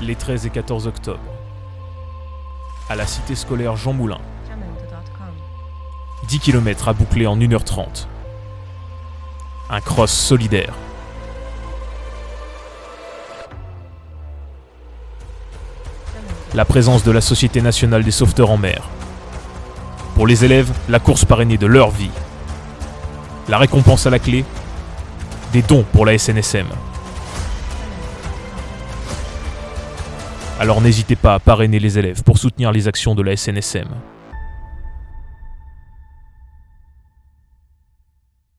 les 13 et 14 octobre, à la cité scolaire Jean Moulin, 10 km à boucler en 1h30. Un cross solidaire. La présence de la Société nationale des sauveteurs en mer. Pour les élèves, la course parrainée de leur vie. La récompense à la clé, des dons pour la SNSM. Alors n'hésitez pas à parrainer les élèves pour soutenir les actions de la SNSM.